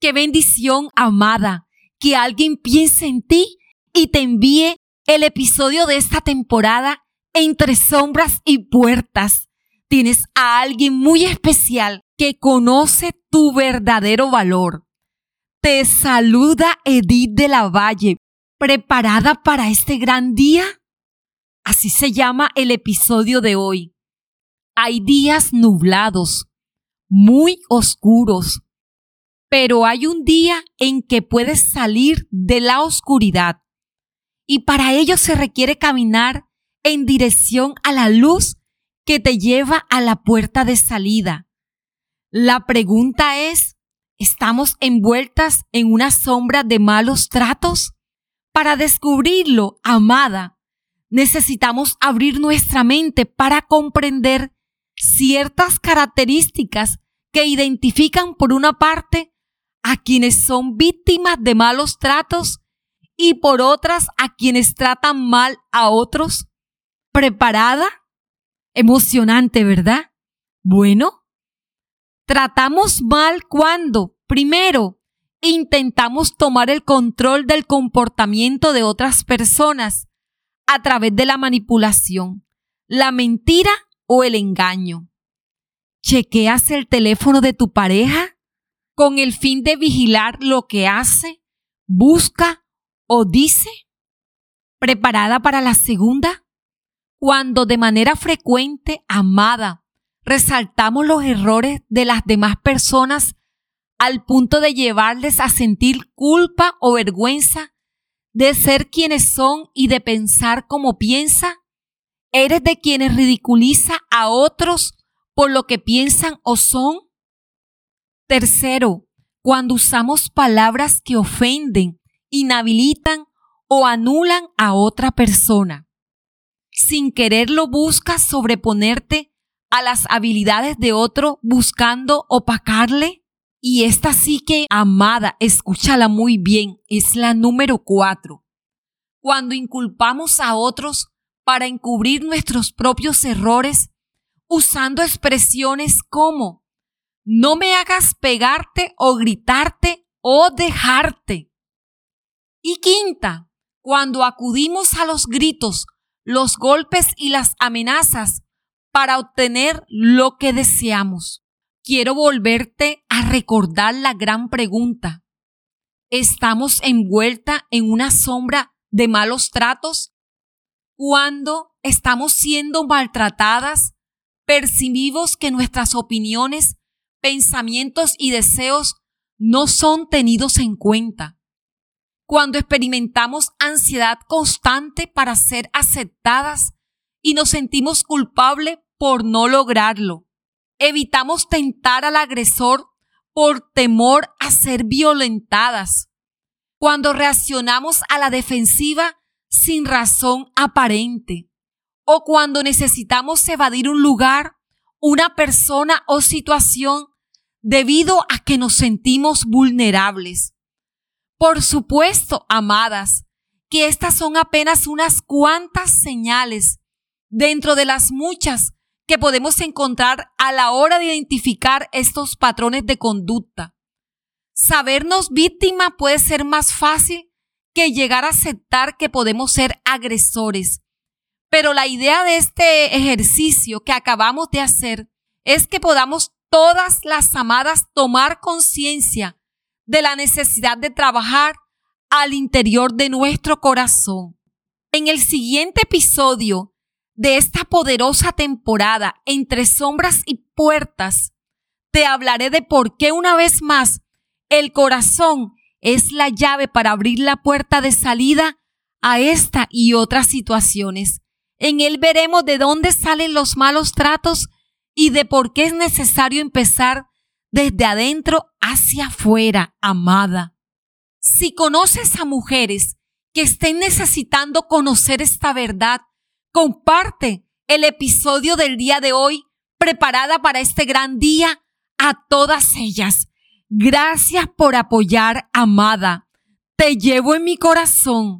Qué bendición, amada, que alguien piense en ti y te envíe el episodio de esta temporada entre sombras y puertas. Tienes a alguien muy especial que conoce tu verdadero valor. Te saluda Edith de la Valle, preparada para este gran día. Así se llama el episodio de hoy. Hay días nublados, muy oscuros, pero hay un día en que puedes salir de la oscuridad y para ello se requiere caminar en dirección a la luz que te lleva a la puerta de salida. La pregunta es, ¿estamos envueltas en una sombra de malos tratos? Para descubrirlo, amada, necesitamos abrir nuestra mente para comprender ciertas características que identifican por una parte a quienes son víctimas de malos tratos y por otras a quienes tratan mal a otros. ¿Preparada? Emocionante, ¿verdad? Bueno, tratamos mal cuando, primero, intentamos tomar el control del comportamiento de otras personas a través de la manipulación, la mentira o el engaño. ¿Chequeas el teléfono de tu pareja con el fin de vigilar lo que hace, busca o dice? ¿Preparada para la segunda? Cuando de manera frecuente, amada, resaltamos los errores de las demás personas al punto de llevarles a sentir culpa o vergüenza de ser quienes son y de pensar como piensa? ¿Eres de quienes ridiculiza a otros por lo que piensan o son? Tercero, cuando usamos palabras que ofenden, inhabilitan o anulan a otra persona. Sin quererlo buscas sobreponerte a las habilidades de otro buscando opacarle. Y esta sí que, amada, escúchala muy bien, es la número cuatro. Cuando inculpamos a otros para encubrir nuestros propios errores, usando expresiones como no me hagas pegarte o gritarte o dejarte. Y quinta, cuando acudimos a los gritos, los golpes y las amenazas para obtener lo que deseamos. Quiero volverte a recordar la gran pregunta. ¿Estamos envuelta en una sombra de malos tratos? Cuando estamos siendo maltratadas, percibimos que nuestras opiniones, pensamientos y deseos no son tenidos en cuenta. Cuando experimentamos ansiedad constante para ser aceptadas y nos sentimos culpables por no lograrlo. Evitamos tentar al agresor por temor a ser violentadas. Cuando reaccionamos a la defensiva sin razón aparente o cuando necesitamos evadir un lugar, una persona o situación debido a que nos sentimos vulnerables. Por supuesto, amadas, que estas son apenas unas cuantas señales dentro de las muchas que podemos encontrar a la hora de identificar estos patrones de conducta. Sabernos víctima puede ser más fácil que llegar a aceptar que podemos ser agresores. Pero la idea de este ejercicio que acabamos de hacer es que podamos todas las amadas tomar conciencia de la necesidad de trabajar al interior de nuestro corazón. En el siguiente episodio de esta poderosa temporada entre sombras y puertas, te hablaré de por qué una vez más el corazón es la llave para abrir la puerta de salida a esta y otras situaciones. En él veremos de dónde salen los malos tratos y de por qué es necesario empezar desde adentro hacia afuera, amada. Si conoces a mujeres que estén necesitando conocer esta verdad, comparte el episodio del día de hoy preparada para este gran día a todas ellas. Gracias por apoyar, amada. Te llevo en mi corazón.